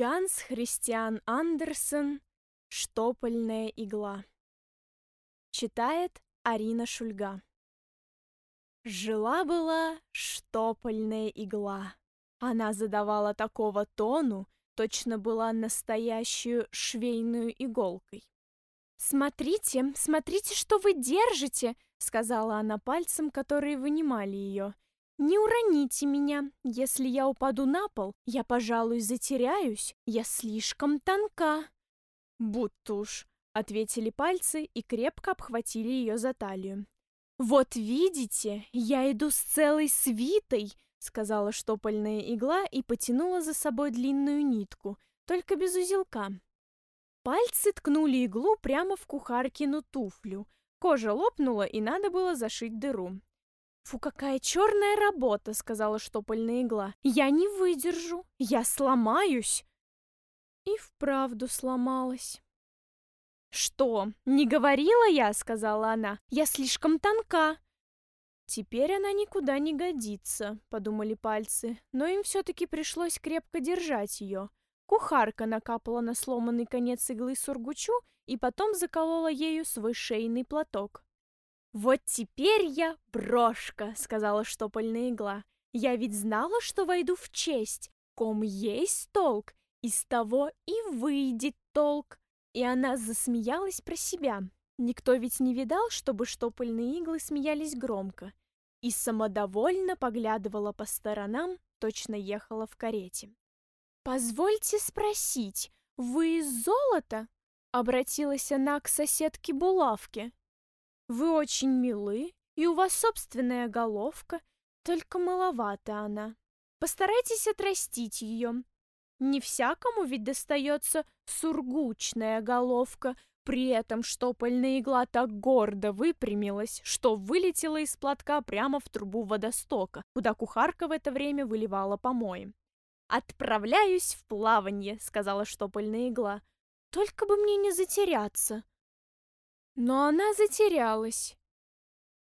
Ганс Христиан Андерсен «Штопольная игла». Читает Арина Шульга. Жила-была штопольная игла. Она задавала такого тону, точно была настоящую швейную иголкой. «Смотрите, смотрите, что вы держите!» — сказала она пальцем, которые вынимали ее. «Не уроните меня. Если я упаду на пол, я, пожалуй, затеряюсь. Я слишком тонка». «Будто уж», — ответили пальцы и крепко обхватили ее за талию. «Вот видите, я иду с целой свитой», — сказала штопольная игла и потянула за собой длинную нитку, только без узелка. Пальцы ткнули иглу прямо в кухаркину туфлю. Кожа лопнула, и надо было зашить дыру. «Фу, какая черная работа!» — сказала штопольная игла. «Я не выдержу! Я сломаюсь!» И вправду сломалась. «Что, не говорила я?» — сказала она. «Я слишком тонка!» «Теперь она никуда не годится», — подумали пальцы, но им все-таки пришлось крепко держать ее. Кухарка накапала на сломанный конец иглы сургучу и потом заколола ею свой шейный платок. «Вот теперь я брошка», — сказала штопольная игла. «Я ведь знала, что войду в честь. Ком есть толк, из того и выйдет толк». И она засмеялась про себя. Никто ведь не видал, чтобы штопольные иглы смеялись громко. И самодовольно поглядывала по сторонам, точно ехала в карете. «Позвольте спросить, вы из золота?» Обратилась она к соседке Булавке. Вы очень милы, и у вас собственная головка, только маловато она. Постарайтесь отрастить ее. Не всякому ведь достается сургучная головка, при этом штопольная игла так гордо выпрямилась, что вылетела из платка прямо в трубу водостока, куда кухарка в это время выливала помои. «Отправляюсь в плавание», — сказала штопольная игла. «Только бы мне не затеряться». Но она затерялась.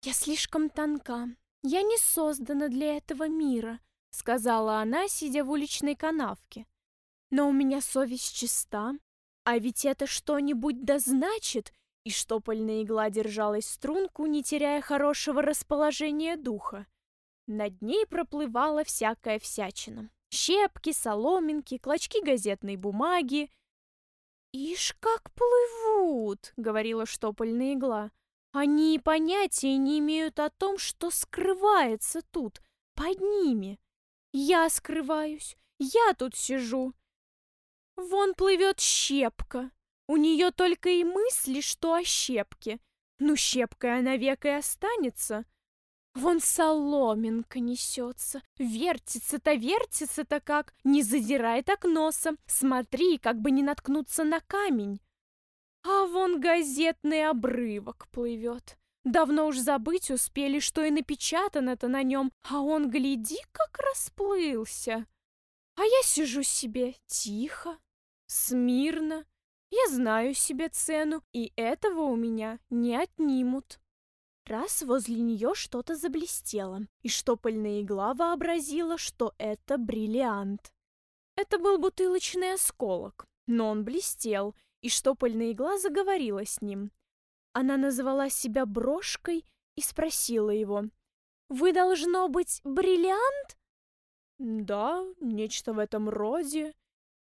«Я слишком тонка. Я не создана для этого мира», — сказала она, сидя в уличной канавке. «Но у меня совесть чиста. А ведь это что-нибудь да значит!» И штопольная игла держалась струнку, не теряя хорошего расположения духа. Над ней проплывала всякая всячина. Щепки, соломинки, клочки газетной бумаги, «Ишь, как плывут!» — говорила штопольная игла. «Они понятия не имеют о том, что скрывается тут, под ними. Я скрываюсь, я тут сижу. Вон плывет щепка. У нее только и мысли, что о щепке. Ну, щепкой она век и останется. Вон соломинка несется, вертится-то, вертится-то как, не задирай так носом, смотри, как бы не наткнуться на камень. А вон газетный обрывок плывет. Давно уж забыть успели, что и напечатано-то на нем, а он, гляди, как расплылся. А я сижу себе тихо, смирно. Я знаю себе цену, и этого у меня не отнимут. Раз возле нее что-то заблестело, и штопольная игла вообразила, что это бриллиант. Это был бутылочный осколок, но он блестел, и штопольная игла заговорила с ним. Она назвала себя брошкой и спросила его, «Вы, должно быть, бриллиант?» «Да, нечто в этом роде»,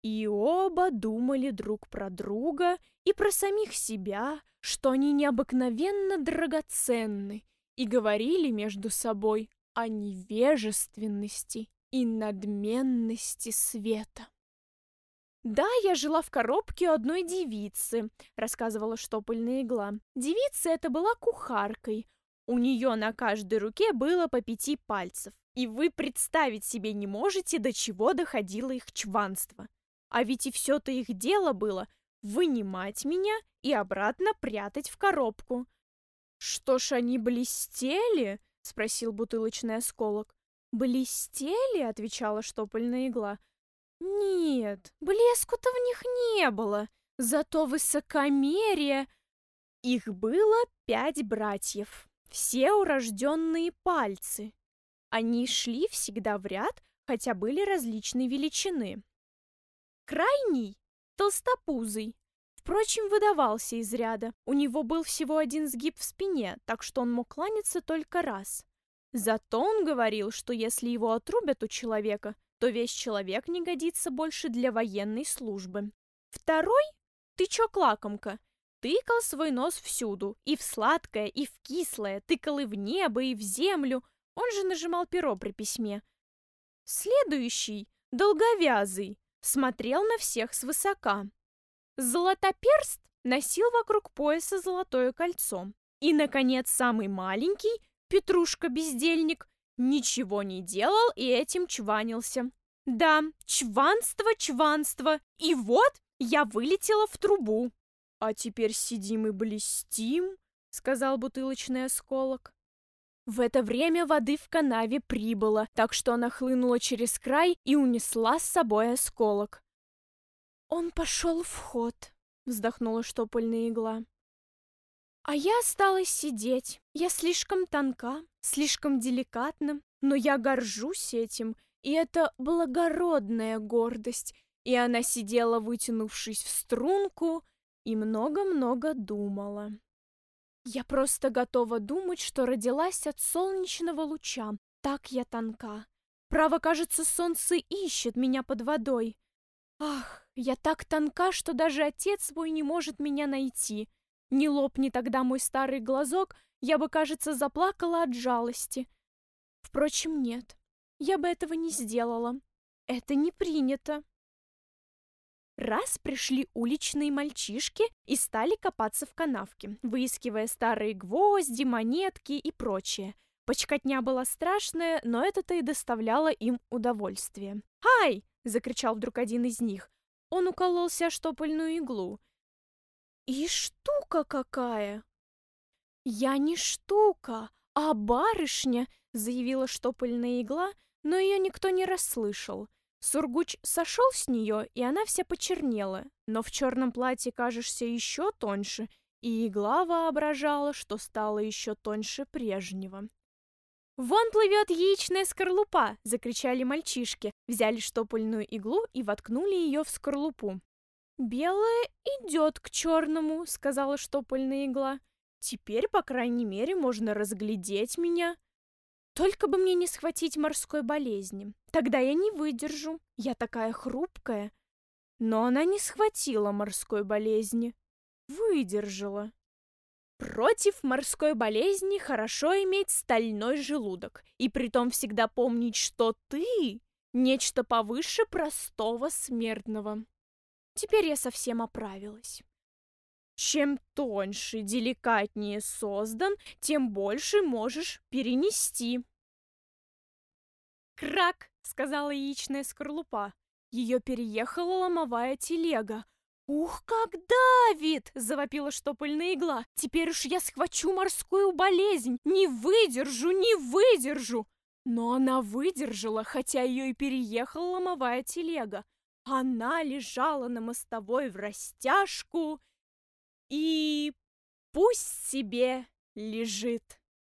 и оба думали друг про друга и про самих себя, что они необыкновенно драгоценны, и говорили между собой о невежественности и надменности света. «Да, я жила в коробке у одной девицы», — рассказывала штопольная игла. Девица эта была кухаркой. У нее на каждой руке было по пяти пальцев. И вы представить себе не можете, до чего доходило их чванство. А ведь и все-то их дело было вынимать меня и обратно прятать в коробку. «Что ж они блестели?» — спросил бутылочный осколок. «Блестели?» — отвечала штопольная игла. «Нет, блеску-то в них не было, зато высокомерие...» Их было пять братьев, все урожденные пальцы. Они шли всегда в ряд, хотя были различной величины. Крайний — толстопузый. Впрочем, выдавался из ряда. У него был всего один сгиб в спине, так что он мог кланяться только раз. Зато он говорил, что если его отрубят у человека, то весь человек не годится больше для военной службы. Второй — тычок-лакомка. Тыкал свой нос всюду, и в сладкое, и в кислое, тыкал и в небо, и в землю. Он же нажимал перо при письме. Следующий, долговязый, смотрел на всех свысока. Золотоперст носил вокруг пояса золотое кольцо. И, наконец, самый маленький, Петрушка-бездельник, ничего не делал и этим чванился. Да, чванство, чванство. И вот я вылетела в трубу. А теперь сидим и блестим, сказал бутылочный осколок. В это время воды в канаве прибыло, так что она хлынула через край и унесла с собой осколок. «Он пошел в ход», — вздохнула штопольная игла. А я осталась сидеть. Я слишком тонка, слишком деликатна, но я горжусь этим, и это благородная гордость. И она сидела, вытянувшись в струнку, и много-много думала. Я просто готова думать, что родилась от солнечного луча. Так я тонка. Право, кажется, солнце ищет меня под водой. Ах, я так тонка, что даже отец свой не может меня найти. Не лопни тогда мой старый глазок, я бы, кажется, заплакала от жалости. Впрочем, нет, я бы этого не сделала. Это не принято. Раз пришли уличные мальчишки и стали копаться в канавке, выискивая старые гвозди, монетки и прочее. Почкотня была страшная, но это-то и доставляло им удовольствие. «Ай!» — закричал вдруг один из них. Он укололся штопольную иглу. «И штука какая!» «Я не штука, а барышня!» — заявила штопольная игла, но ее никто не расслышал. Сургуч сошел с нее, и она вся почернела, но в черном платье кажешься еще тоньше, и игла воображала, что стала еще тоньше прежнего. «Вон плывет яичная скорлупа!» — закричали мальчишки, взяли штопольную иглу и воткнули ее в скорлупу. «Белая идет к черному», — сказала штопольная игла. «Теперь, по крайней мере, можно разглядеть меня». Только бы мне не схватить морской болезни. Тогда я не выдержу. Я такая хрупкая. Но она не схватила морской болезни. Выдержала. Против морской болезни хорошо иметь стальной желудок. И притом всегда помнить, что ты — нечто повыше простого смертного. Теперь я совсем оправилась. Чем тоньше, деликатнее создан, тем больше можешь перенести. «Крак!» — сказала яичная скорлупа. Ее переехала ломовая телега. «Ух, как давит!» — завопила штопольная игла. «Теперь уж я схвачу морскую болезнь! Не выдержу, не выдержу!» Но она выдержала, хотя ее и переехала ломовая телега. Она лежала на мостовой в растяжку и пусть себе лежит.